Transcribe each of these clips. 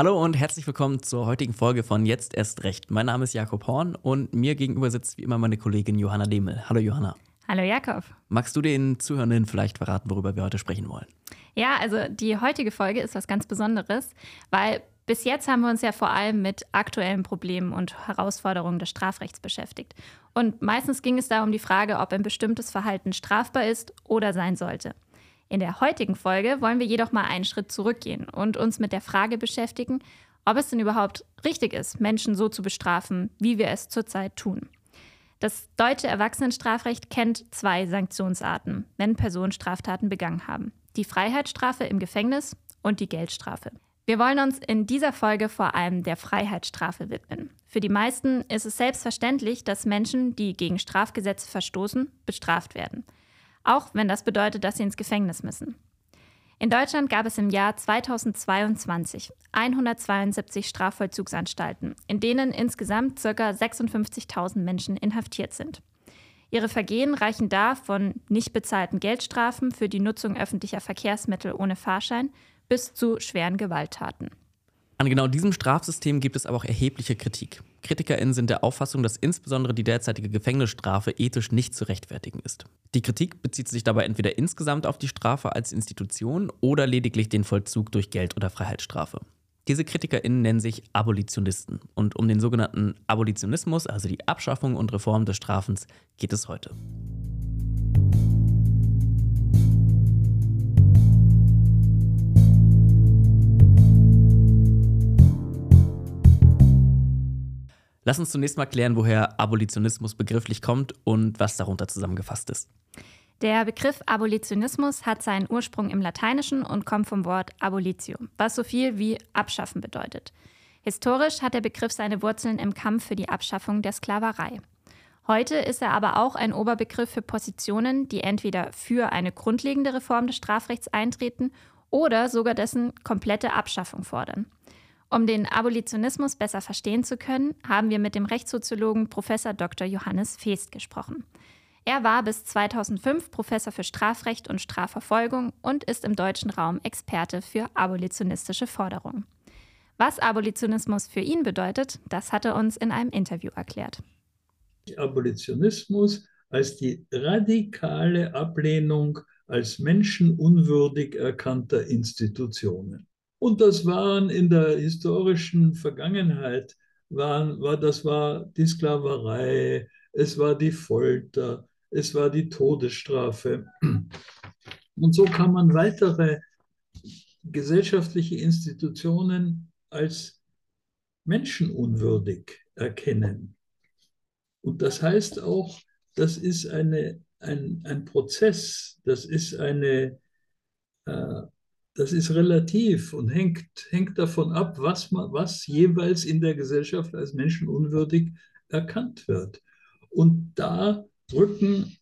Hallo und herzlich willkommen zur heutigen Folge von Jetzt erst recht. Mein Name ist Jakob Horn und mir gegenüber sitzt wie immer meine Kollegin Johanna Demel. Hallo Johanna. Hallo Jakob. Magst du den Zuhörenden vielleicht verraten, worüber wir heute sprechen wollen? Ja, also die heutige Folge ist was ganz Besonderes, weil bis jetzt haben wir uns ja vor allem mit aktuellen Problemen und Herausforderungen des Strafrechts beschäftigt. Und meistens ging es da um die Frage, ob ein bestimmtes Verhalten strafbar ist oder sein sollte. In der heutigen Folge wollen wir jedoch mal einen Schritt zurückgehen und uns mit der Frage beschäftigen, ob es denn überhaupt richtig ist, Menschen so zu bestrafen, wie wir es zurzeit tun. Das deutsche Erwachsenenstrafrecht kennt zwei Sanktionsarten, wenn Personen Straftaten begangen haben. Die Freiheitsstrafe im Gefängnis und die Geldstrafe. Wir wollen uns in dieser Folge vor allem der Freiheitsstrafe widmen. Für die meisten ist es selbstverständlich, dass Menschen, die gegen Strafgesetze verstoßen, bestraft werden auch wenn das bedeutet, dass sie ins Gefängnis müssen. In Deutschland gab es im Jahr 2022 172 Strafvollzugsanstalten, in denen insgesamt ca. 56.000 Menschen inhaftiert sind. Ihre Vergehen reichen da von nicht bezahlten Geldstrafen für die Nutzung öffentlicher Verkehrsmittel ohne Fahrschein bis zu schweren Gewalttaten. An genau diesem Strafsystem gibt es aber auch erhebliche Kritik. KritikerInnen sind der Auffassung, dass insbesondere die derzeitige Gefängnisstrafe ethisch nicht zu rechtfertigen ist. Die Kritik bezieht sich dabei entweder insgesamt auf die Strafe als Institution oder lediglich den Vollzug durch Geld- oder Freiheitsstrafe. Diese KritikerInnen nennen sich Abolitionisten. Und um den sogenannten Abolitionismus, also die Abschaffung und Reform des Strafens, geht es heute. Lass uns zunächst mal klären, woher Abolitionismus begrifflich kommt und was darunter zusammengefasst ist. Der Begriff Abolitionismus hat seinen Ursprung im Lateinischen und kommt vom Wort abolitio, was so viel wie abschaffen bedeutet. Historisch hat der Begriff seine Wurzeln im Kampf für die Abschaffung der Sklaverei. Heute ist er aber auch ein Oberbegriff für Positionen, die entweder für eine grundlegende Reform des Strafrechts eintreten oder sogar dessen komplette Abschaffung fordern. Um den Abolitionismus besser verstehen zu können, haben wir mit dem Rechtssoziologen Prof. Dr. Johannes Feest gesprochen. Er war bis 2005 Professor für Strafrecht und Strafverfolgung und ist im deutschen Raum Experte für abolitionistische Forderungen. Was Abolitionismus für ihn bedeutet, das hat er uns in einem Interview erklärt. Abolitionismus als die radikale Ablehnung als menschenunwürdig erkannter Institutionen. Und das waren in der historischen Vergangenheit, waren, war, das war die Sklaverei, es war die Folter, es war die Todesstrafe. Und so kann man weitere gesellschaftliche Institutionen als menschenunwürdig erkennen. Und das heißt auch, das ist eine, ein, ein Prozess, das ist eine, äh, das ist relativ und hängt, hängt davon ab, was, man, was jeweils in der Gesellschaft als menschenunwürdig erkannt wird. Und da rücken,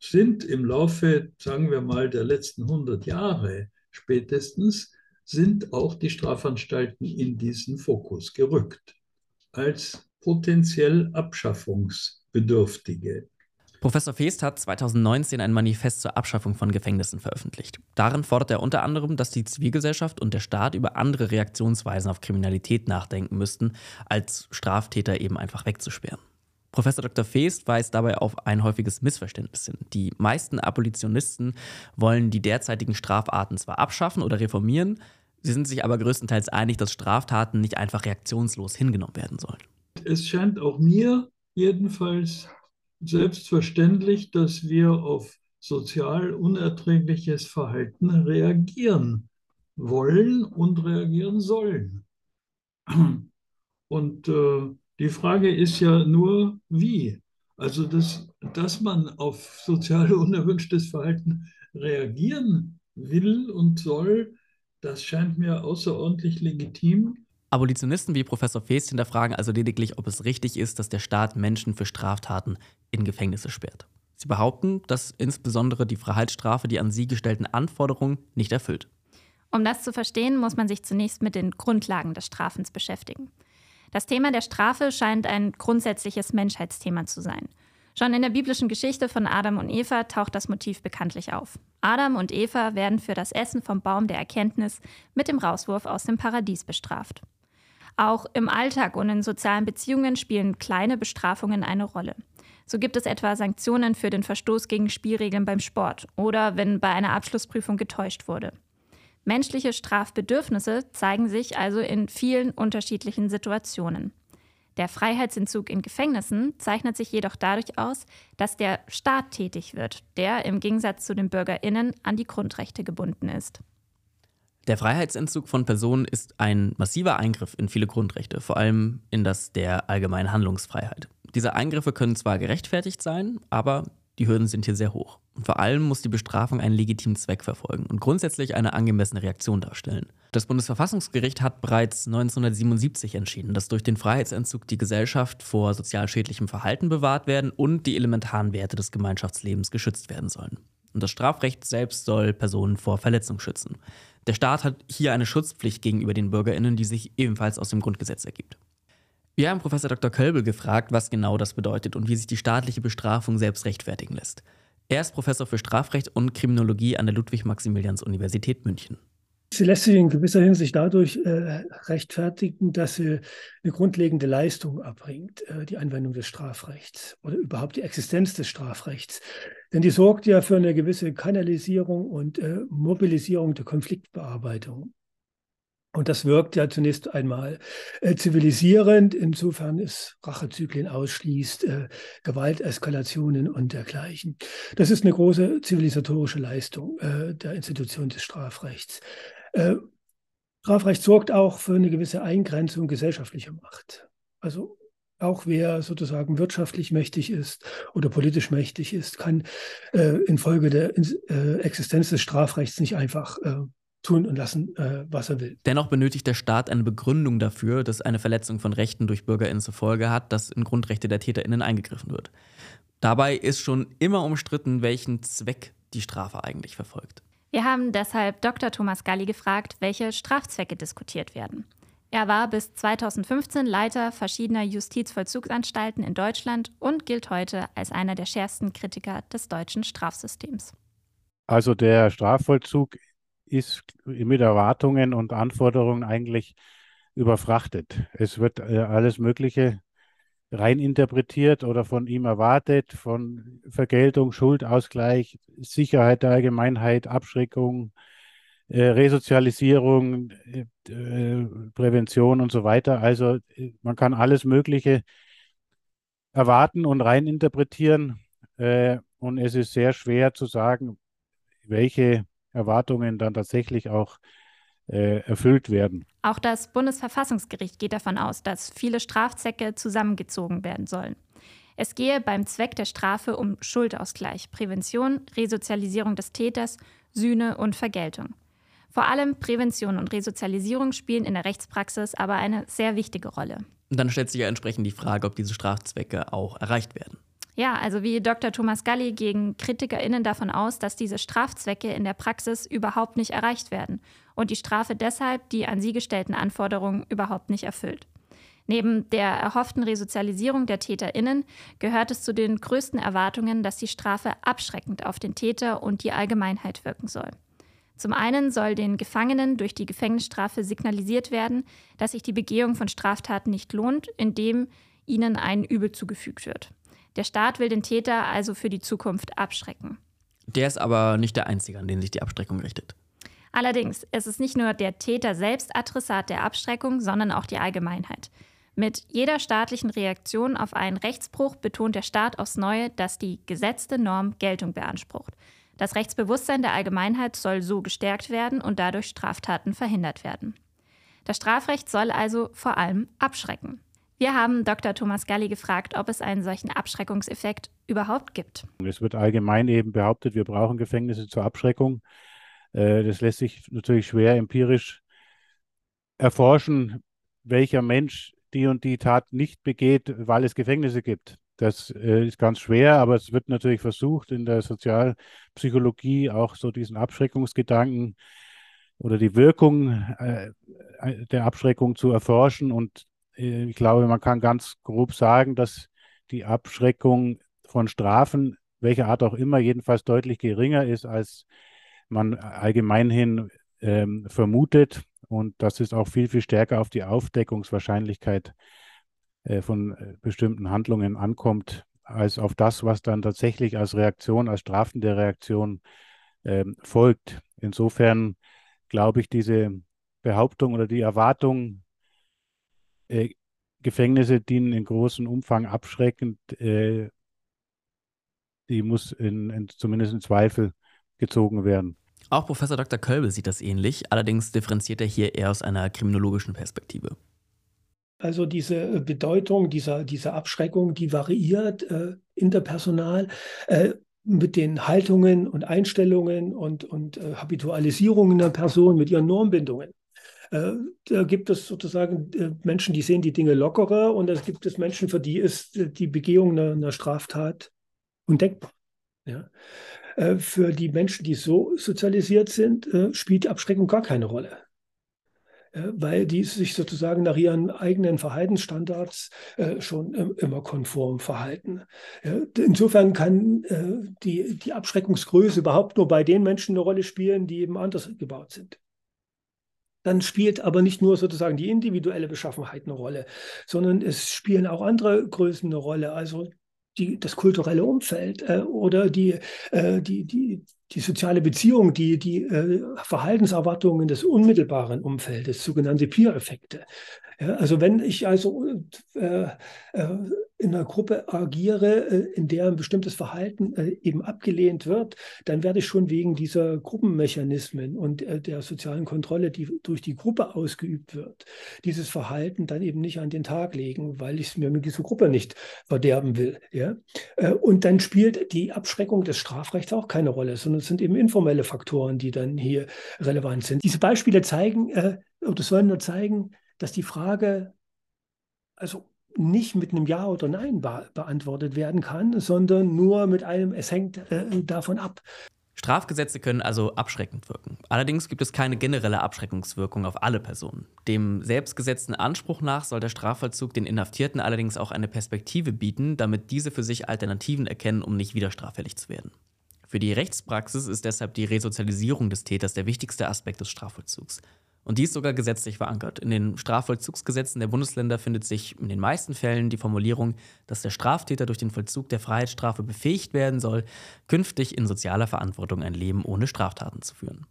sind im Laufe, sagen wir mal, der letzten 100 Jahre spätestens, sind auch die Strafanstalten in diesen Fokus gerückt als potenziell abschaffungsbedürftige Professor Feest hat 2019 ein Manifest zur Abschaffung von Gefängnissen veröffentlicht. Darin fordert er unter anderem, dass die Zivilgesellschaft und der Staat über andere Reaktionsweisen auf Kriminalität nachdenken müssten, als Straftäter eben einfach wegzusperren. Professor Dr. Feest weist dabei auf ein häufiges Missverständnis hin. Die meisten Abolitionisten wollen die derzeitigen Strafarten zwar abschaffen oder reformieren, sie sind sich aber größtenteils einig, dass Straftaten nicht einfach reaktionslos hingenommen werden sollen. Es scheint auch mir jedenfalls selbstverständlich, dass wir auf sozial unerträgliches Verhalten reagieren wollen und reagieren sollen. Und äh, die Frage ist ja nur, wie. Also, dass, dass man auf sozial unerwünschtes Verhalten reagieren will und soll, das scheint mir außerordentlich legitim. Abolitionisten wie Professor Feest hinterfragen also lediglich, ob es richtig ist, dass der Staat Menschen für Straftaten in Gefängnisse sperrt. Sie behaupten, dass insbesondere die Freiheitsstrafe die an sie gestellten Anforderungen nicht erfüllt. Um das zu verstehen, muss man sich zunächst mit den Grundlagen des Strafens beschäftigen. Das Thema der Strafe scheint ein grundsätzliches Menschheitsthema zu sein. Schon in der biblischen Geschichte von Adam und Eva taucht das Motiv bekanntlich auf. Adam und Eva werden für das Essen vom Baum der Erkenntnis mit dem Rauswurf aus dem Paradies bestraft. Auch im Alltag und in sozialen Beziehungen spielen kleine Bestrafungen eine Rolle. So gibt es etwa Sanktionen für den Verstoß gegen Spielregeln beim Sport oder wenn bei einer Abschlussprüfung getäuscht wurde. Menschliche Strafbedürfnisse zeigen sich also in vielen unterschiedlichen Situationen. Der Freiheitsentzug in Gefängnissen zeichnet sich jedoch dadurch aus, dass der Staat tätig wird, der im Gegensatz zu den Bürgerinnen an die Grundrechte gebunden ist. Der Freiheitsentzug von Personen ist ein massiver Eingriff in viele Grundrechte, vor allem in das der allgemeinen Handlungsfreiheit. Diese Eingriffe können zwar gerechtfertigt sein, aber die Hürden sind hier sehr hoch. Und vor allem muss die Bestrafung einen legitimen Zweck verfolgen und grundsätzlich eine angemessene Reaktion darstellen. Das Bundesverfassungsgericht hat bereits 1977 entschieden, dass durch den Freiheitsentzug die Gesellschaft vor sozial schädlichem Verhalten bewahrt werden und die elementaren Werte des Gemeinschaftslebens geschützt werden sollen. Und das Strafrecht selbst soll Personen vor Verletzung schützen. Der Staat hat hier eine Schutzpflicht gegenüber den Bürgerinnen, die sich ebenfalls aus dem Grundgesetz ergibt. Wir haben Professor Dr. Kölbel gefragt, was genau das bedeutet und wie sich die staatliche Bestrafung selbst rechtfertigen lässt. Er ist Professor für Strafrecht und Kriminologie an der Ludwig-Maximilians-Universität München. Sie lässt sich in gewisser Hinsicht dadurch äh, rechtfertigen, dass sie eine grundlegende Leistung erbringt, äh, die Anwendung des Strafrechts oder überhaupt die Existenz des Strafrechts. Denn die sorgt ja für eine gewisse Kanalisierung und äh, Mobilisierung der Konfliktbearbeitung. Und das wirkt ja zunächst einmal äh, zivilisierend, insofern es Rachezyklen ausschließt, äh, Gewalteskalationen und dergleichen. Das ist eine große zivilisatorische Leistung äh, der Institution des Strafrechts. Äh, Strafrecht sorgt auch für eine gewisse Eingrenzung gesellschaftlicher Macht. Also auch wer sozusagen wirtschaftlich mächtig ist oder politisch mächtig ist, kann äh, infolge der äh, Existenz des Strafrechts nicht einfach tun und lassen, äh, was er will. Dennoch benötigt der Staat eine Begründung dafür, dass eine Verletzung von Rechten durch BürgerInnen zur Folge hat, dass in Grundrechte der TäterInnen eingegriffen wird. Dabei ist schon immer umstritten, welchen Zweck die Strafe eigentlich verfolgt. Wir haben deshalb Dr. Thomas Galli gefragt, welche Strafzwecke diskutiert werden. Er war bis 2015 Leiter verschiedener Justizvollzugsanstalten in Deutschland und gilt heute als einer der schärfsten Kritiker des deutschen Strafsystems. Also der Strafvollzug ist mit Erwartungen und Anforderungen eigentlich überfrachtet. Es wird äh, alles Mögliche reininterpretiert oder von ihm erwartet, von Vergeltung, Schuldausgleich, Sicherheit der Allgemeinheit, Abschreckung, äh, Resozialisierung, äh, Prävention und so weiter. Also man kann alles Mögliche erwarten und reininterpretieren. Und es ist sehr schwer zu sagen, welche Erwartungen dann tatsächlich auch äh, erfüllt werden. Auch das Bundesverfassungsgericht geht davon aus, dass viele Strafzwecke zusammengezogen werden sollen. Es gehe beim Zweck der Strafe um Schuldausgleich, Prävention, Resozialisierung des Täters, Sühne und Vergeltung. Vor allem Prävention und Resozialisierung spielen in der Rechtspraxis aber eine sehr wichtige Rolle. dann stellt sich ja entsprechend die Frage, ob diese Strafzwecke auch erreicht werden. Ja, also wie Dr. Thomas Galli gegen KritikerInnen davon aus, dass diese Strafzwecke in der Praxis überhaupt nicht erreicht werden und die Strafe deshalb die an sie gestellten Anforderungen überhaupt nicht erfüllt. Neben der erhofften Resozialisierung der TäterInnen gehört es zu den größten Erwartungen, dass die Strafe abschreckend auf den Täter und die Allgemeinheit wirken soll. Zum einen soll den Gefangenen durch die Gefängnisstrafe signalisiert werden, dass sich die Begehung von Straftaten nicht lohnt, indem ihnen ein Übel zugefügt wird. Der Staat will den Täter also für die Zukunft abschrecken. Der ist aber nicht der Einzige, an den sich die Abschreckung richtet. Allerdings, es ist nicht nur der Täter selbst Adressat der Abschreckung, sondern auch die Allgemeinheit. Mit jeder staatlichen Reaktion auf einen Rechtsbruch betont der Staat aufs Neue, dass die gesetzte Norm Geltung beansprucht. Das Rechtsbewusstsein der Allgemeinheit soll so gestärkt werden und dadurch Straftaten verhindert werden. Das Strafrecht soll also vor allem abschrecken. Wir haben Dr. Thomas Galli gefragt, ob es einen solchen Abschreckungseffekt überhaupt gibt. Es wird allgemein eben behauptet, wir brauchen Gefängnisse zur Abschreckung. Äh, das lässt sich natürlich schwer empirisch erforschen, welcher Mensch die und die Tat nicht begeht, weil es Gefängnisse gibt. Das äh, ist ganz schwer, aber es wird natürlich versucht, in der Sozialpsychologie auch so diesen Abschreckungsgedanken oder die Wirkung äh, der Abschreckung zu erforschen. Und ich glaube, man kann ganz grob sagen, dass die Abschreckung von Strafen, welcher Art auch immer, jedenfalls deutlich geringer ist als man allgemeinhin ähm, vermutet. Und dass es auch viel, viel stärker auf die Aufdeckungswahrscheinlichkeit äh, von äh, bestimmten Handlungen ankommt, als auf das, was dann tatsächlich als Reaktion, als strafende Reaktion ähm, folgt. Insofern glaube ich, diese Behauptung oder die Erwartung, äh, Gefängnisse dienen in großem Umfang abschreckend, äh, die muss in, in, zumindest in Zweifel gezogen werden. Auch Professor Dr. Kölbel sieht das ähnlich, allerdings differenziert er hier eher aus einer kriminologischen Perspektive. Also diese Bedeutung dieser, dieser Abschreckung, die variiert äh, interpersonal äh, mit den Haltungen und Einstellungen und, und äh, Habitualisierungen der Person, mit ihren Normbindungen. Äh, da gibt es sozusagen äh, Menschen, die sehen die Dinge lockerer und es gibt es Menschen, für die ist äh, die Begehung einer, einer Straftat undenkbar. Ja? Für die Menschen, die so sozialisiert sind, spielt die Abschreckung gar keine Rolle weil die sich sozusagen nach ihren eigenen Verhaltensstandards schon immer konform verhalten. insofern kann die, die Abschreckungsgröße überhaupt nur bei den Menschen eine Rolle spielen, die eben anders gebaut sind dann spielt aber nicht nur sozusagen die individuelle Beschaffenheit eine Rolle, sondern es spielen auch andere Größen eine Rolle. Also die, das kulturelle Umfeld äh, oder die, äh, die, die, die soziale Beziehung, die, die äh, Verhaltenserwartungen des unmittelbaren Umfeldes, sogenannte Peer-Effekte. Ja, also wenn ich also äh, äh, in einer Gruppe agiere, äh, in der ein bestimmtes Verhalten äh, eben abgelehnt wird, dann werde ich schon wegen dieser Gruppenmechanismen und äh, der sozialen Kontrolle, die durch die Gruppe ausgeübt wird, dieses Verhalten dann eben nicht an den Tag legen, weil ich es mir mit dieser Gruppe nicht verderben will. Ja? Und dann spielt die Abschreckung des Strafrechts auch keine Rolle, sondern es sind eben informelle Faktoren, die dann hier relevant sind. Diese Beispiele zeigen oder sollen nur zeigen, dass die Frage also nicht mit einem Ja oder Nein be beantwortet werden kann, sondern nur mit einem Es hängt äh, davon ab. Strafgesetze können also abschreckend wirken. Allerdings gibt es keine generelle Abschreckungswirkung auf alle Personen. Dem selbstgesetzten Anspruch nach soll der Strafvollzug den Inhaftierten allerdings auch eine Perspektive bieten, damit diese für sich Alternativen erkennen, um nicht wieder straffällig zu werden. Für die Rechtspraxis ist deshalb die Resozialisierung des Täters der wichtigste Aspekt des Strafvollzugs. Und die ist sogar gesetzlich verankert. In den Strafvollzugsgesetzen der Bundesländer findet sich in den meisten Fällen die Formulierung, dass der Straftäter durch den Vollzug der Freiheitsstrafe befähigt werden soll, künftig in sozialer Verantwortung ein Leben ohne Straftaten zu führen.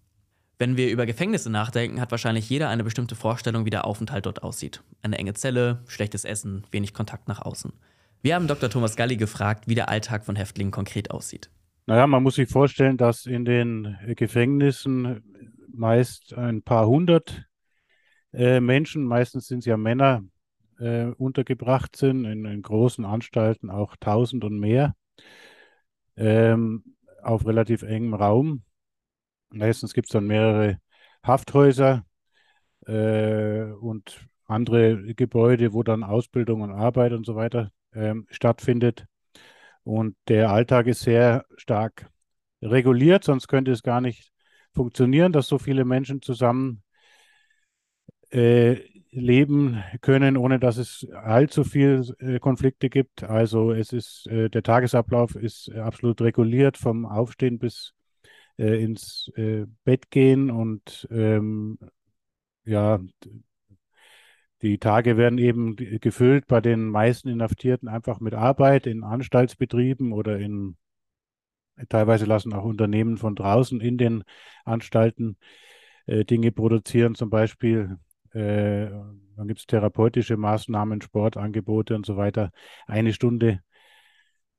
Wenn wir über Gefängnisse nachdenken, hat wahrscheinlich jeder eine bestimmte Vorstellung, wie der Aufenthalt dort aussieht. Eine enge Zelle, schlechtes Essen, wenig Kontakt nach außen. Wir haben Dr. Thomas Galli gefragt, wie der Alltag von Häftlingen konkret aussieht. Naja, man muss sich vorstellen, dass in den Gefängnissen meist ein paar hundert äh, Menschen, meistens sind es ja Männer, äh, untergebracht sind, in, in, großen Anstalten auch tausend und mehr, ähm, auf relativ engem Raum. Meistens gibt es dann mehrere Hafthäuser äh, und andere Gebäude, wo dann Ausbildung und Arbeit und so weiter ähm, stattfindet. Und der Alltag ist sehr stark reguliert, sonst könnte es gar nicht funktionieren, dass so viele Menschen zusammen äh, leben können, ohne dass es allzu viele äh, Konflikte gibt. Also es ist äh, der Tagesablauf ist absolut reguliert vom Aufstehen bis äh, ins äh, Bett gehen und ähm, ja die Tage werden eben gefüllt bei den meisten Inhaftierten einfach mit Arbeit in Anstaltsbetrieben oder in Teilweise lassen auch Unternehmen von draußen in den Anstalten äh, Dinge produzieren, zum Beispiel äh, dann gibt es therapeutische Maßnahmen, Sportangebote und so weiter. Eine Stunde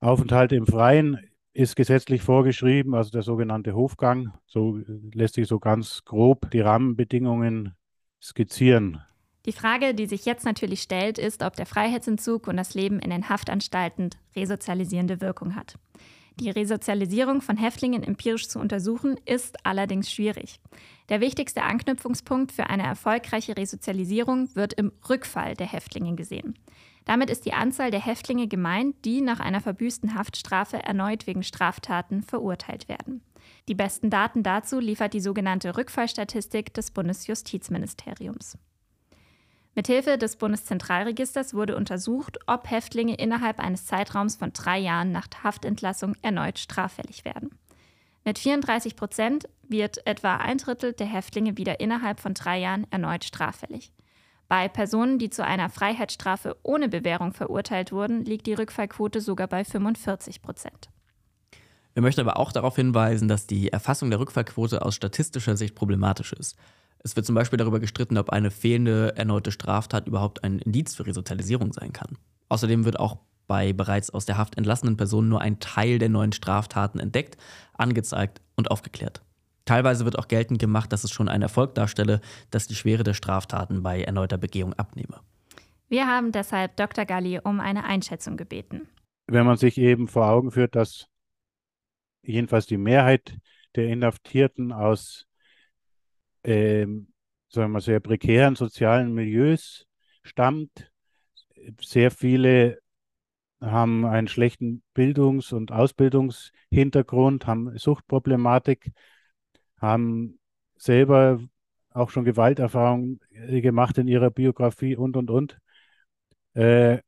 Aufenthalt im Freien ist gesetzlich vorgeschrieben, also der sogenannte Hofgang. So lässt sich so ganz grob die Rahmenbedingungen skizzieren. Die Frage, die sich jetzt natürlich stellt, ist, ob der Freiheitsentzug und das Leben in den Haftanstalten resozialisierende Wirkung hat. Die Resozialisierung von Häftlingen empirisch zu untersuchen, ist allerdings schwierig. Der wichtigste Anknüpfungspunkt für eine erfolgreiche Resozialisierung wird im Rückfall der Häftlinge gesehen. Damit ist die Anzahl der Häftlinge gemeint, die nach einer verbüßten Haftstrafe erneut wegen Straftaten verurteilt werden. Die besten Daten dazu liefert die sogenannte Rückfallstatistik des Bundesjustizministeriums. Mithilfe des Bundeszentralregisters wurde untersucht, ob Häftlinge innerhalb eines Zeitraums von drei Jahren nach Haftentlassung erneut straffällig werden. Mit 34 Prozent wird etwa ein Drittel der Häftlinge wieder innerhalb von drei Jahren erneut straffällig. Bei Personen, die zu einer Freiheitsstrafe ohne Bewährung verurteilt wurden, liegt die Rückfallquote sogar bei 45 Prozent. Wir möchten aber auch darauf hinweisen, dass die Erfassung der Rückfallquote aus statistischer Sicht problematisch ist. Es wird zum Beispiel darüber gestritten, ob eine fehlende erneute Straftat überhaupt ein Indiz für Resozialisierung sein kann. Außerdem wird auch bei bereits aus der Haft entlassenen Personen nur ein Teil der neuen Straftaten entdeckt, angezeigt und aufgeklärt. Teilweise wird auch geltend gemacht, dass es schon einen Erfolg darstelle, dass die Schwere der Straftaten bei erneuter Begehung abnehme. Wir haben deshalb Dr. Galli um eine Einschätzung gebeten. Wenn man sich eben vor Augen führt, dass jedenfalls die Mehrheit der Inhaftierten aus ähm, sagen wir, sehr prekären sozialen Milieus stammt, sehr viele haben einen schlechten Bildungs- und Ausbildungshintergrund, haben Suchtproblematik, haben selber auch schon Gewalterfahrungen äh, gemacht in ihrer Biografie und, und, und. Äh,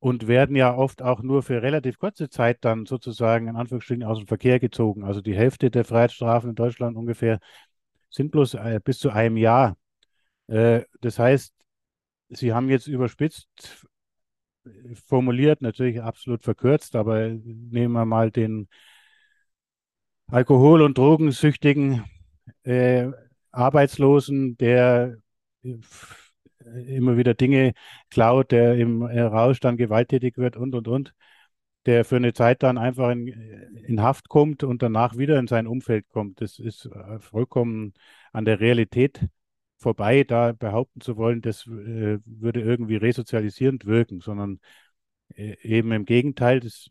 und werden ja oft auch nur für relativ kurze Zeit dann sozusagen in Anführungsstrichen aus dem Verkehr gezogen. Also die Hälfte der Freiheitsstrafen in Deutschland ungefähr sind bloß äh, bis zu einem Jahr. Äh, das heißt, Sie haben jetzt überspitzt äh, formuliert, natürlich absolut verkürzt, aber nehmen wir mal den Alkohol- und Drogensüchtigen äh, Arbeitslosen, der immer wieder Dinge klaut, der im Rausch dann gewalttätig wird und, und, und, der für eine Zeit dann einfach in, in Haft kommt und danach wieder in sein Umfeld kommt. Das ist äh, vollkommen an der Realität vorbei, da behaupten zu wollen, das äh, würde irgendwie resozialisierend wirken, sondern äh, eben im Gegenteil, das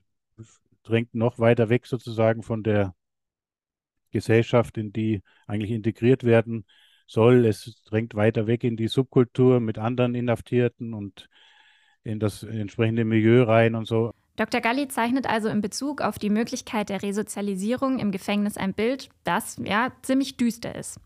drängt noch weiter weg sozusagen von der Gesellschaft, in die eigentlich integriert werden soll. Es drängt weiter weg in die Subkultur mit anderen Inhaftierten und in das entsprechende Milieu rein und so. Dr. Galli zeichnet also in Bezug auf die Möglichkeit der Resozialisierung im Gefängnis ein Bild, das ja ziemlich düster ist.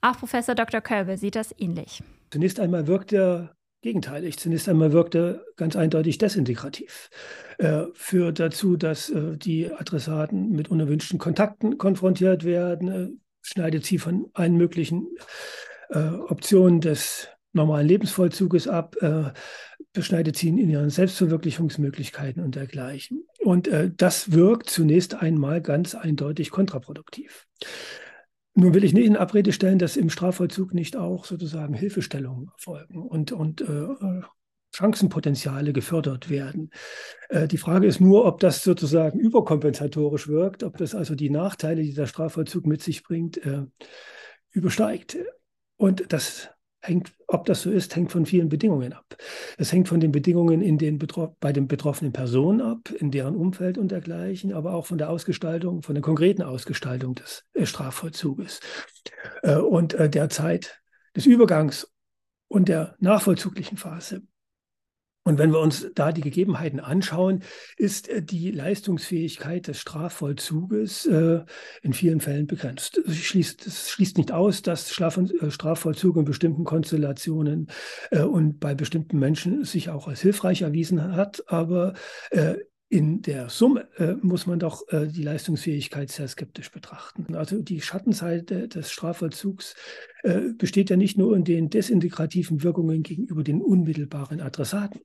Auch Professor Dr. Körbel sieht das ähnlich. Zunächst einmal wirkt er gegenteilig. Zunächst einmal wirkt er ganz eindeutig desintegrativ. Er führt dazu, dass äh, die Adressaten mit unerwünschten Kontakten konfrontiert werden, er schneidet sie von allen möglichen äh, Optionen des normalen Lebensvollzuges ab, äh, beschneidet sie in ihren Selbstverwirklichungsmöglichkeiten und dergleichen. Und äh, das wirkt zunächst einmal ganz eindeutig kontraproduktiv. Nun will ich nicht in Abrede stellen, dass im Strafvollzug nicht auch sozusagen Hilfestellungen erfolgen und, und äh, Chancenpotenziale gefördert werden. Äh, die Frage ist nur, ob das sozusagen überkompensatorisch wirkt, ob das also die Nachteile, die der Strafvollzug mit sich bringt, äh, übersteigt. Und das hängt, ob das so ist, hängt von vielen Bedingungen ab. Es hängt von den Bedingungen in den bei den betroffenen Personen ab, in deren Umfeld und dergleichen, aber auch von der Ausgestaltung, von der konkreten Ausgestaltung des äh, Strafvollzuges äh, und äh, der Zeit des Übergangs und der nachvollzuglichen Phase. Und wenn wir uns da die Gegebenheiten anschauen, ist äh, die Leistungsfähigkeit des Strafvollzuges äh, in vielen Fällen begrenzt. Das schließt, das schließt nicht aus, dass äh, Strafvollzug in bestimmten Konstellationen und bei bestimmten Menschen sich auch als hilfreich erwiesen hat, aber in der Summe äh, muss man doch äh, die Leistungsfähigkeit sehr skeptisch betrachten. Also die Schattenseite des Strafvollzugs äh, besteht ja nicht nur in den desintegrativen Wirkungen gegenüber den unmittelbaren Adressaten,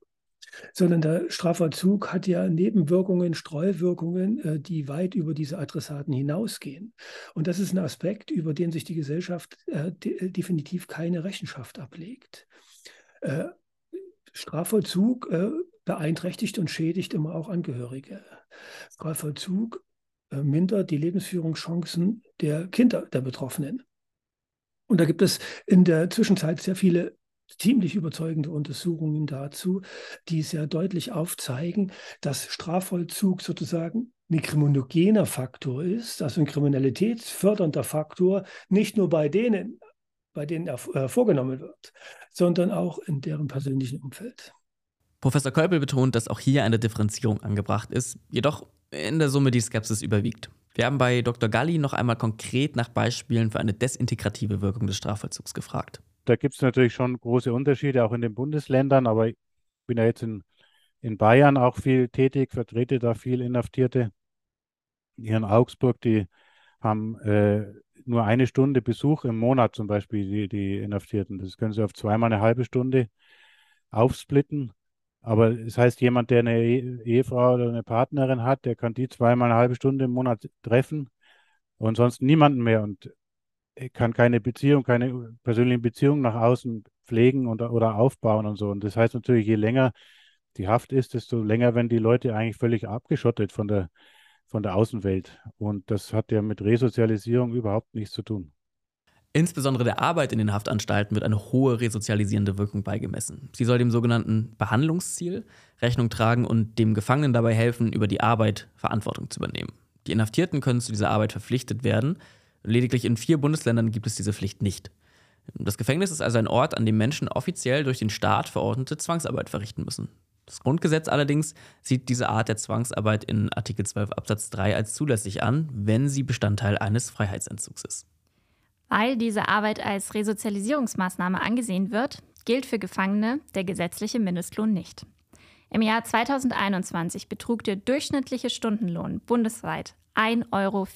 sondern der Strafvollzug hat ja Nebenwirkungen, Streuwirkungen, äh, die weit über diese Adressaten hinausgehen. Und das ist ein Aspekt, über den sich die Gesellschaft äh, de definitiv keine Rechenschaft ablegt. Äh, Strafvollzug beeinträchtigt und schädigt immer auch Angehörige. Strafvollzug mindert die Lebensführungschancen der Kinder der Betroffenen. Und da gibt es in der Zwischenzeit sehr viele ziemlich überzeugende Untersuchungen dazu, die sehr deutlich aufzeigen, dass Strafvollzug sozusagen ein kriminogener Faktor ist, also ein kriminalitätsfördernder Faktor, nicht nur bei denen, bei denen er äh, vorgenommen wird, sondern auch in deren persönlichen Umfeld. Professor Kolpel betont, dass auch hier eine Differenzierung angebracht ist, jedoch in der Summe die Skepsis überwiegt. Wir haben bei Dr. Galli noch einmal konkret nach Beispielen für eine desintegrative Wirkung des Strafvollzugs gefragt da gibt es natürlich schon große Unterschiede, auch in den Bundesländern, aber ich bin ja jetzt in, in Bayern auch viel tätig, vertrete da viel Inhaftierte. Hier in Augsburg die haben äh, nur eine Stunde Besuch im Monat zum Beispiel, die, die Inhaftierten. Das können sie auf zweimal eine halbe Stunde aufsplitten. Aber das heißt, jemand, der eine Ehefrau oder eine Partnerin hat, der kann die zweimal eine halbe Stunde im Monat treffen und sonst niemanden mehr und kann keine Beziehung, keine persönlichen Beziehungen nach außen pflegen und, oder aufbauen und so. Und das heißt natürlich, je länger die Haft ist, desto länger werden die Leute eigentlich völlig abgeschottet von der, von der Außenwelt. Und das hat ja mit Resozialisierung überhaupt nichts zu tun. Insbesondere der Arbeit in den Haftanstalten wird eine hohe resozialisierende Wirkung beigemessen. Sie soll dem sogenannten Behandlungsziel Rechnung tragen und dem Gefangenen dabei helfen, über die Arbeit Verantwortung zu übernehmen. Die Inhaftierten können zu dieser Arbeit verpflichtet werden. Lediglich in vier Bundesländern gibt es diese Pflicht nicht. Das Gefängnis ist also ein Ort, an dem Menschen offiziell durch den Staat verordnete Zwangsarbeit verrichten müssen. Das Grundgesetz allerdings sieht diese Art der Zwangsarbeit in Artikel 12 Absatz 3 als zulässig an, wenn sie Bestandteil eines Freiheitsentzugs ist. Weil diese Arbeit als Resozialisierungsmaßnahme angesehen wird, gilt für Gefangene der gesetzliche Mindestlohn nicht. Im Jahr 2021 betrug der durchschnittliche Stundenlohn bundesweit 1,74 Euro.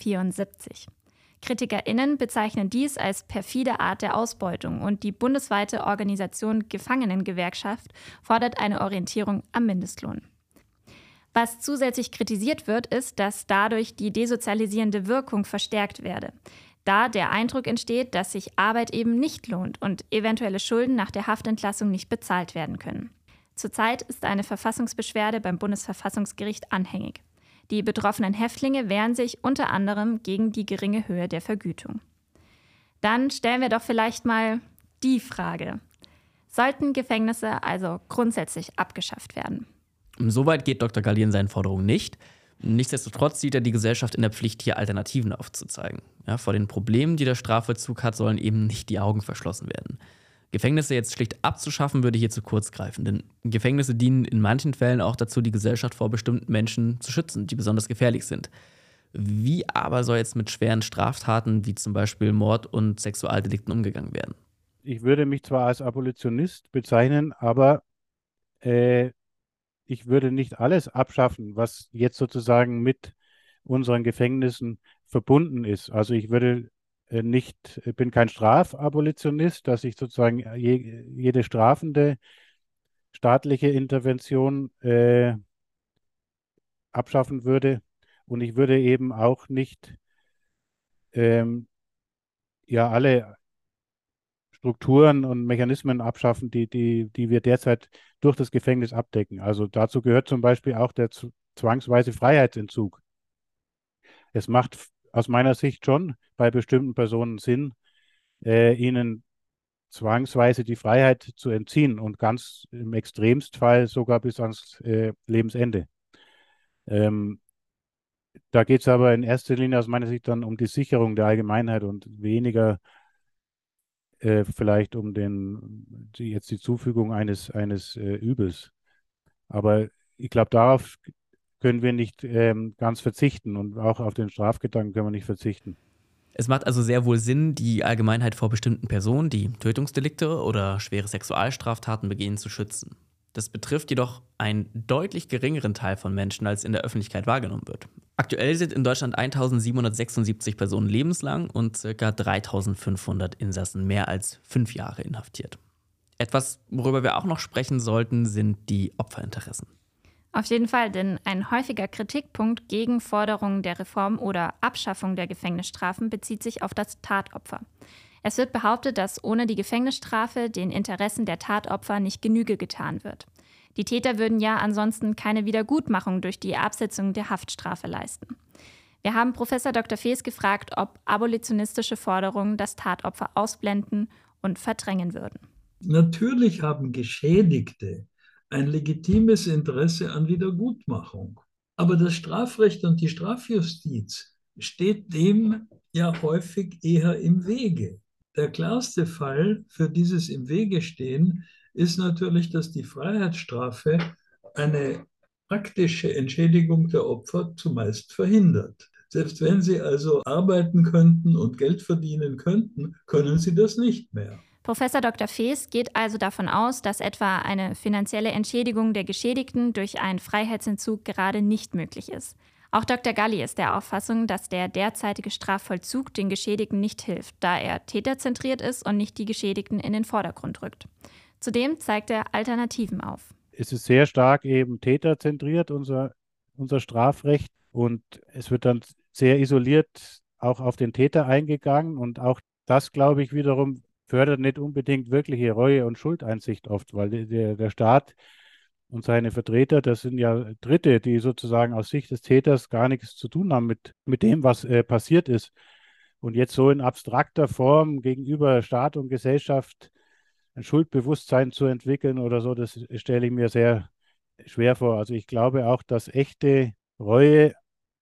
KritikerInnen bezeichnen dies als perfide Art der Ausbeutung und die bundesweite Organisation Gefangenengewerkschaft fordert eine Orientierung am Mindestlohn. Was zusätzlich kritisiert wird, ist, dass dadurch die desozialisierende Wirkung verstärkt werde da der Eindruck entsteht, dass sich Arbeit eben nicht lohnt und eventuelle Schulden nach der Haftentlassung nicht bezahlt werden können. Zurzeit ist eine Verfassungsbeschwerde beim Bundesverfassungsgericht anhängig. Die betroffenen Häftlinge wehren sich unter anderem gegen die geringe Höhe der Vergütung. Dann stellen wir doch vielleicht mal die Frage. Sollten Gefängnisse also grundsätzlich abgeschafft werden? Soweit geht Dr. Galli seinen Forderungen nicht. Nichtsdestotrotz sieht er die Gesellschaft in der Pflicht, hier Alternativen aufzuzeigen. Ja, vor den Problemen, die der Strafvollzug hat, sollen eben nicht die Augen verschlossen werden. Gefängnisse jetzt schlicht abzuschaffen, würde hier zu kurz greifen, denn Gefängnisse dienen in manchen Fällen auch dazu, die Gesellschaft vor bestimmten Menschen zu schützen, die besonders gefährlich sind. Wie aber soll jetzt mit schweren Straftaten wie zum Beispiel Mord und Sexualdelikten umgegangen werden? Ich würde mich zwar als Abolitionist bezeichnen, aber äh, ich würde nicht alles abschaffen, was jetzt sozusagen mit unseren Gefängnissen verbunden ist. Also ich würde nicht, bin kein Strafabolitionist, dass ich sozusagen je, jede strafende staatliche Intervention äh, abschaffen würde. Und ich würde eben auch nicht ähm, ja alle Strukturen und Mechanismen abschaffen, die, die, die wir derzeit durch das Gefängnis abdecken. Also dazu gehört zum Beispiel auch der zwangsweise Freiheitsentzug. Es macht aus meiner Sicht schon bei bestimmten Personen Sinn, äh, ihnen zwangsweise die Freiheit zu entziehen und ganz im Extremstfall sogar bis ans äh, Lebensende. Ähm, da geht es aber in erster Linie aus meiner Sicht dann um die Sicherung der Allgemeinheit und weniger äh, vielleicht um den, die, jetzt die Zufügung eines, eines äh, Übels. Aber ich glaube, darauf können wir nicht ähm, ganz verzichten und auch auf den Strafgedanken können wir nicht verzichten. Es macht also sehr wohl Sinn, die Allgemeinheit vor bestimmten Personen, die Tötungsdelikte oder schwere Sexualstraftaten begehen, zu schützen. Das betrifft jedoch einen deutlich geringeren Teil von Menschen, als in der Öffentlichkeit wahrgenommen wird. Aktuell sind in Deutschland 1776 Personen lebenslang und ca. 3500 Insassen mehr als fünf Jahre inhaftiert. Etwas, worüber wir auch noch sprechen sollten, sind die Opferinteressen. Auf jeden Fall, denn ein häufiger Kritikpunkt gegen Forderungen der Reform oder Abschaffung der Gefängnisstrafen bezieht sich auf das Tatopfer. Es wird behauptet, dass ohne die Gefängnisstrafe den Interessen der Tatopfer nicht Genüge getan wird. Die Täter würden ja ansonsten keine Wiedergutmachung durch die Absetzung der Haftstrafe leisten. Wir haben Professor Dr. Fees gefragt, ob abolitionistische Forderungen das Tatopfer ausblenden und verdrängen würden. Natürlich haben Geschädigte ein legitimes Interesse an Wiedergutmachung. Aber das Strafrecht und die Strafjustiz steht dem ja häufig eher im Wege. Der klarste Fall für dieses im Wege stehen ist natürlich, dass die Freiheitsstrafe eine praktische Entschädigung der Opfer zumeist verhindert. Selbst wenn sie also arbeiten könnten und Geld verdienen könnten, können sie das nicht mehr. Professor Dr. Fees geht also davon aus, dass etwa eine finanzielle Entschädigung der Geschädigten durch einen Freiheitsentzug gerade nicht möglich ist. Auch Dr. Galli ist der Auffassung, dass der derzeitige Strafvollzug den Geschädigten nicht hilft, da er täterzentriert ist und nicht die Geschädigten in den Vordergrund rückt. Zudem zeigt er Alternativen auf. Es ist sehr stark eben täterzentriert, unser, unser Strafrecht. Und es wird dann sehr isoliert auch auf den Täter eingegangen. Und auch das, glaube ich, wiederum fördert nicht unbedingt wirkliche Reue und Schuldeinsicht oft, weil der, der Staat und seine Vertreter, das sind ja Dritte, die sozusagen aus Sicht des Täters gar nichts zu tun haben mit, mit dem, was äh, passiert ist. Und jetzt so in abstrakter Form gegenüber Staat und Gesellschaft ein Schuldbewusstsein zu entwickeln oder so, das stelle ich mir sehr schwer vor. Also ich glaube auch, dass echte Reue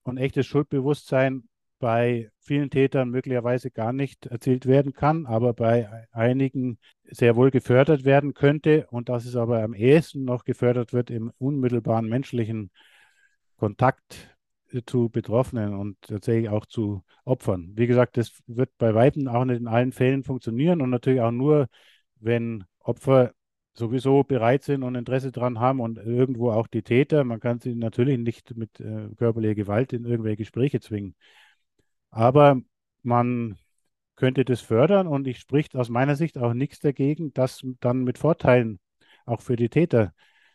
und echtes Schuldbewusstsein bei vielen Tätern möglicherweise gar nicht erzielt werden kann, aber bei einigen sehr wohl gefördert werden könnte und dass es aber am ehesten noch gefördert wird im unmittelbaren menschlichen Kontakt zu Betroffenen und tatsächlich auch zu Opfern. Wie gesagt, das wird bei Weitem auch nicht in allen Fällen funktionieren und natürlich auch nur, wenn Opfer sowieso bereit sind und Interesse daran haben und irgendwo auch die Täter. Man kann sie natürlich nicht mit äh, körperlicher Gewalt in irgendwelche Gespräche zwingen. Aber man könnte das fördern und ich spricht aus meiner Sicht auch nichts dagegen, das dann mit Vorteilen auch für die Täter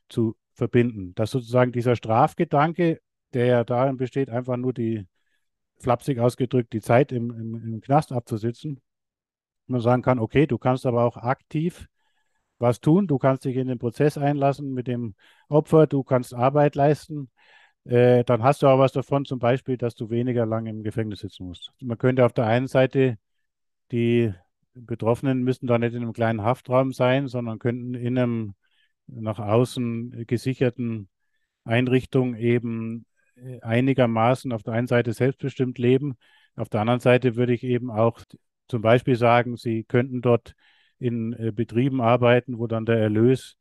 zu verbinden. Dass sozusagen dieser Strafgedanke, der ja darin besteht, einfach nur die, flapsig ausgedrückt, die Zeit im, im, im Knast abzusitzen, man sagen kann, okay, du kannst aber auch aktiv was tun, du kannst dich in den Prozess einlassen mit dem Opfer, du kannst Arbeit leisten, äh, dann hast du auch was davon, zum Beispiel, dass du weniger lange im Gefängnis sitzen musst. Man könnte auf der einen Seite die Betroffenen müssten da nicht in einem kleinen Haftraum sein, sondern könnten in einem nach außen gesicherten Einrichtung eben äh, einigermaßen auf der einen Seite selbstbestimmt leben. Auf der anderen Seite würde ich eben auch zum Beispiel sagen, sie könnten dort in äh, Betrieben arbeiten, wo dann der Erlös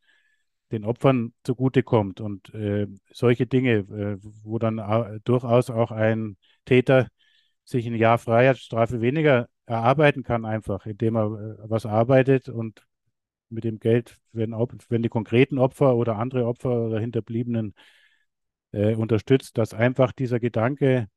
den Opfern zugutekommt. Und äh, solche Dinge, äh, wo dann durchaus auch ein Täter sich ein Jahr Freiheitsstrafe weniger erarbeiten kann, einfach, indem er äh, was arbeitet und mit dem Geld, wenn, wenn die konkreten Opfer oder andere Opfer oder Hinterbliebenen äh, unterstützt, dass einfach dieser Gedanke,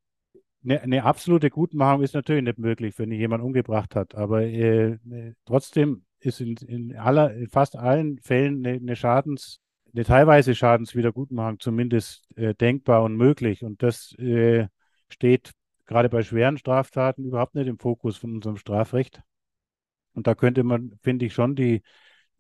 eine, eine, absolute Gutmachung ist natürlich nicht möglich, wenn jemand umgebracht hat, aber äh, äh trotzdem ist in, in, aller, in fast allen Fällen eine, eine Schadens, eine teilweise Schadenswiedergutmachung zumindest äh, denkbar und möglich. Und das äh, steht gerade bei schweren Straftaten überhaupt nicht im Fokus von unserem Strafrecht. Und da könnte man, finde ich, schon die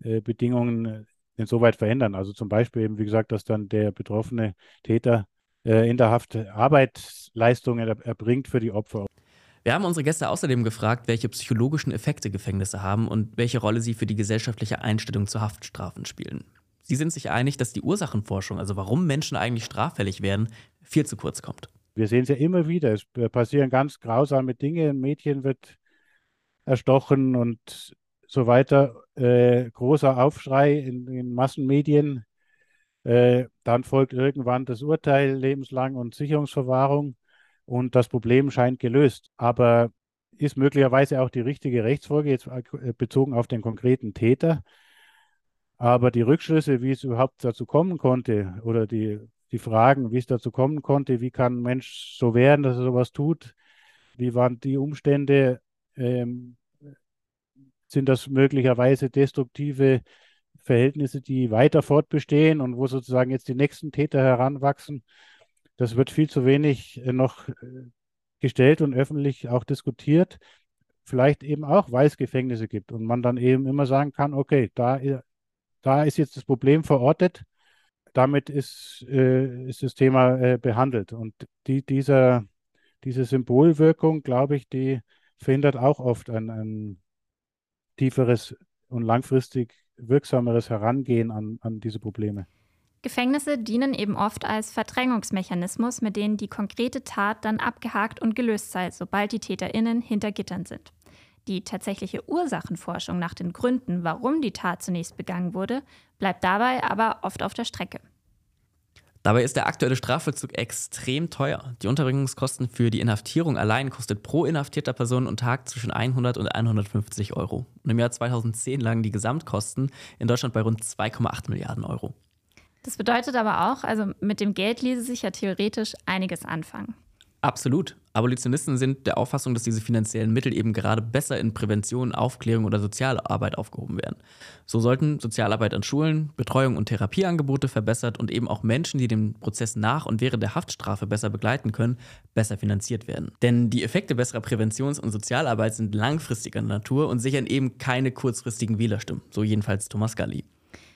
äh, Bedingungen äh, insoweit verändern. Also zum Beispiel eben, wie gesagt, dass dann der betroffene Täter äh, in der Haft Arbeitsleistungen erbringt für die Opfer. Wir haben unsere Gäste außerdem gefragt, welche psychologischen Effekte Gefängnisse haben und welche Rolle sie für die gesellschaftliche Einstellung zu Haftstrafen spielen. Sie sind sich einig, dass die Ursachenforschung, also warum Menschen eigentlich straffällig werden, viel zu kurz kommt. Wir sehen es ja immer wieder. Es passieren ganz grausame Dinge. Ein Mädchen wird erstochen und so weiter. Äh, großer Aufschrei in den Massenmedien. Äh, dann folgt irgendwann das Urteil lebenslang und Sicherungsverwahrung und das Problem scheint gelöst. Aber ist möglicherweise auch die richtige Rechtsfolge, jetzt äh, bezogen auf den konkreten Täter. Aber die Rückschlüsse, wie es überhaupt dazu kommen konnte, oder die, die Fragen, wie es dazu kommen konnte, wie kann ein Mensch so werden, dass er sowas tut, wie waren die Umstände, ähm, sind das möglicherweise destruktive Verhältnisse, die weiter fortbestehen und wo sozusagen jetzt die nächsten Täter heranwachsen. Das wird viel zu wenig äh, noch äh, gestellt und öffentlich auch diskutiert. Vielleicht eben auch, weil es Gefängnisse gibt und man dann eben immer sagen kann, okay, da, da ist jetzt das Problem verortet, damit ist, äh, ist das Thema äh, behandelt. Und die, dieser, diese Symbolwirkung, glaube ich, die verhindert auch oft ein, ein tieferes und langfristig wirksameres Herangehen an, an diese Probleme. Gefängnisse dienen eben oft als Verdrängungsmechanismus, mit denen die konkrete Tat dann abgehakt und gelöst sei, sobald die TäterInnen hinter Gittern sind. Die tatsächliche Ursachenforschung nach den Gründen, warum die Tat zunächst begangen wurde, bleibt dabei aber oft auf der Strecke. Dabei ist der aktuelle Strafvollzug extrem teuer. Die Unterbringungskosten für die Inhaftierung allein kostet pro inhaftierter Person und Tag zwischen 100 und 150 Euro. Und im Jahr 2010 lagen die Gesamtkosten in Deutschland bei rund 2,8 Milliarden Euro. Das bedeutet aber auch, also mit dem Geld ließe sich ja theoretisch einiges anfangen. Absolut. Abolitionisten sind der Auffassung, dass diese finanziellen Mittel eben gerade besser in Prävention, Aufklärung oder Sozialarbeit aufgehoben werden. So sollten Sozialarbeit an Schulen, Betreuung und Therapieangebote verbessert und eben auch Menschen, die den Prozess nach und während der Haftstrafe besser begleiten können, besser finanziert werden. Denn die Effekte besserer Präventions- und Sozialarbeit sind langfristiger Natur und sichern eben keine kurzfristigen Wählerstimmen. So jedenfalls Thomas Galli.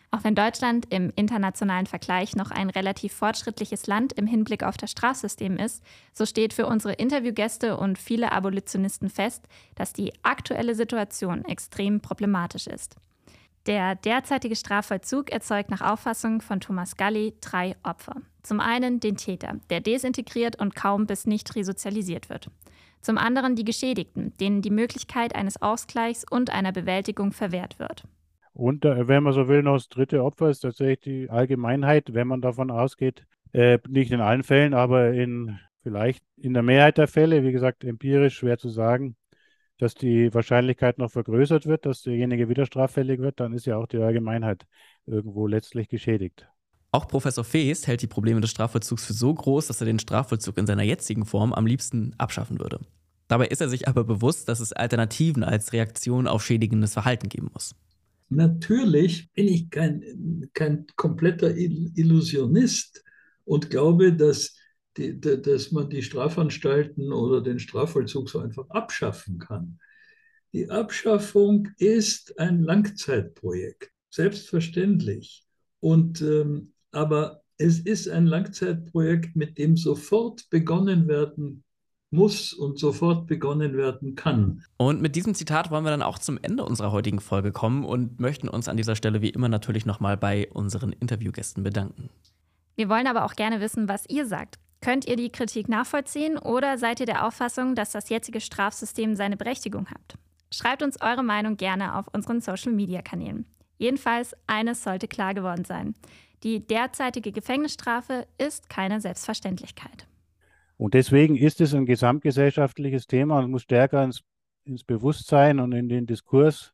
Auch wenn Deutschland im internationalen Vergleich noch ein relativ fortschrittliches Land im Hinblick auf das Strafsystem ist, so steht für unsere Interviewgäste und viele Abolitionisten fest, dass die aktuelle Situation extrem problematisch ist. Der derzeitige Strafvollzug erzeugt nach Auffassung von Thomas Galli drei Opfer. Zum einen den Täter, der desintegriert und kaum bis nicht resozialisiert wird. Zum anderen die Geschädigten, denen die Möglichkeit eines Ausgleichs und einer Bewältigung verwehrt wird. Und wenn man so will, noch das dritte Opfer ist tatsächlich die Allgemeinheit, wenn man davon ausgeht, äh, nicht in allen Fällen, aber in vielleicht in der Mehrheit der Fälle, wie gesagt, empirisch schwer zu sagen, dass die Wahrscheinlichkeit noch vergrößert wird, dass derjenige wieder straffällig wird, dann ist ja auch die Allgemeinheit irgendwo letztlich geschädigt. Auch Professor Feest hält die Probleme des Strafvollzugs für so groß, dass er den Strafvollzug in seiner jetzigen Form am liebsten abschaffen würde. Dabei ist er sich aber bewusst, dass es Alternativen als Reaktion auf schädigendes Verhalten geben muss. Natürlich bin ich kein, kein kompletter Illusionist und glaube, dass, die, dass man die Strafanstalten oder den Strafvollzug so einfach abschaffen kann. Die Abschaffung ist ein Langzeitprojekt, selbstverständlich. Und, ähm, aber es ist ein Langzeitprojekt, mit dem sofort begonnen werden muss und sofort begonnen werden kann. Und mit diesem Zitat wollen wir dann auch zum Ende unserer heutigen Folge kommen und möchten uns an dieser Stelle wie immer natürlich nochmal bei unseren Interviewgästen bedanken. Wir wollen aber auch gerne wissen, was ihr sagt. Könnt ihr die Kritik nachvollziehen oder seid ihr der Auffassung, dass das jetzige Strafsystem seine Berechtigung hat? Schreibt uns eure Meinung gerne auf unseren Social-Media-Kanälen. Jedenfalls, eines sollte klar geworden sein. Die derzeitige Gefängnisstrafe ist keine Selbstverständlichkeit. Und deswegen ist es ein gesamtgesellschaftliches Thema und muss stärker ins, ins Bewusstsein und in den Diskurs,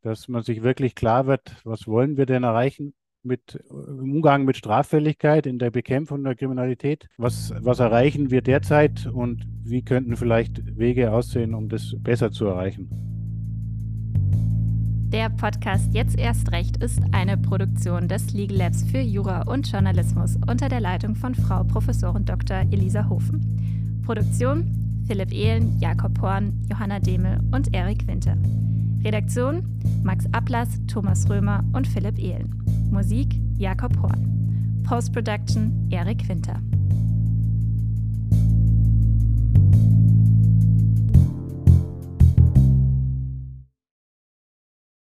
dass man sich wirklich klar wird, was wollen wir denn erreichen mit im Umgang mit Straffälligkeit, in der Bekämpfung der Kriminalität. Was, was erreichen wir derzeit und wie könnten vielleicht Wege aussehen, um das besser zu erreichen? Der Podcast Jetzt erst recht ist eine Produktion des Legal Labs für Jura und Journalismus unter der Leitung von Frau Professorin Dr. Elisa Hofen. Produktion Philipp Ehlen, Jakob Horn, Johanna Demel und Erik Winter. Redaktion Max Ablass, Thomas Römer und Philipp Ehlen. Musik Jakob Horn. Post-Production Erik Winter.